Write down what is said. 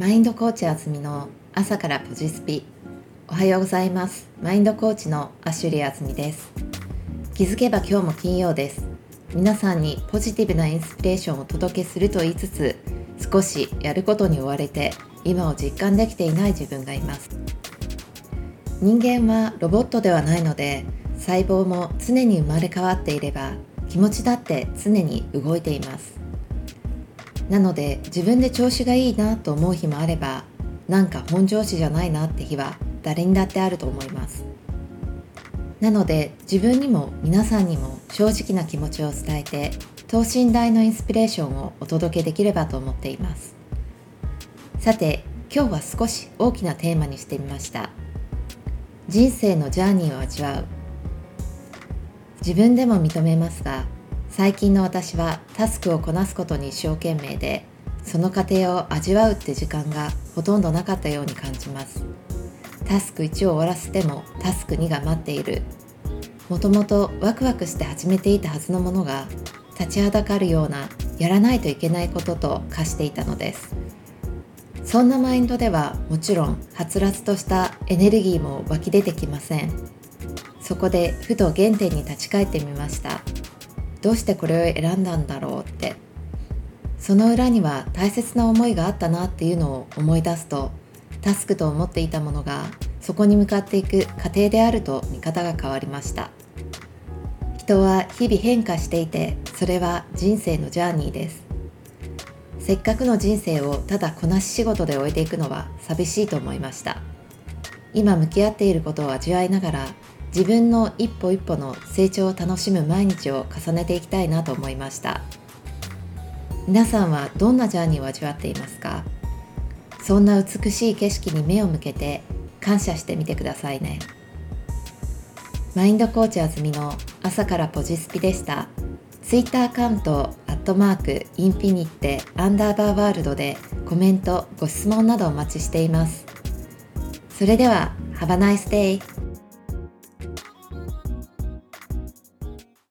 マインドコーチあずみの朝からポジスピ。おはようございます。マインドコーチのアシュリーあずみです。気づけば今日も金曜です。皆さんにポジティブなインスピレーションをお届けすると言いつつ少しやることに追われて今を実感できていない自分がいます。人間はロボットではないので細胞も常に生まれ変わっていれば気持ちだって常に動いています。なので自分で調子がいいなと思う日もあればなんか本調子じゃないなって日は誰にだってあると思います。なので自分にも皆さんにも正直な気持ちを伝えて等身大のインスピレーションをお届けできればと思っています。さて今日は少し大きなテーマにしてみました。人生のジャーニーを味わう。自分でも認めますが最近の私はタスクをこなすことに一生懸命でその過程を味わうって時間がほとんどなかったように感じます。タスク1を終わらせてもタスク2が待っている。もともとワクワクして始めていたはずのものが立ちはだかるようなやらないといけないことと化していたのです。そんなマインドではもちろんはつらつとしたエネルギーも湧き出てきません。そこでふと原点に立ち返ってみました。どうしてこれを選んだんだろうって。その裏には大切な思いがあったなっていうのを思い出すとタスクと思っていたものがそこに向かっていく過程であると見方が変わりました。人は日々変化していてそれは人生のジャーニーです。せっかくの人生をただこなし仕事で終えていくのは寂しいと思いました。今向き合っていることを味わいながら自分の一歩一歩の成長を楽しむ毎日を重ねていきたいなと思いました。皆さんはどんなジャーニーを味わっていますか？そんな美しい景色に目を向けて感謝してみてくださいね。マインドコーチあずみの朝からポジスピでした。ツイッターアカウントアットマークインフィニッテアンダーバーワールドでコメントご質問などお待ちしています。それでは Have a nice day!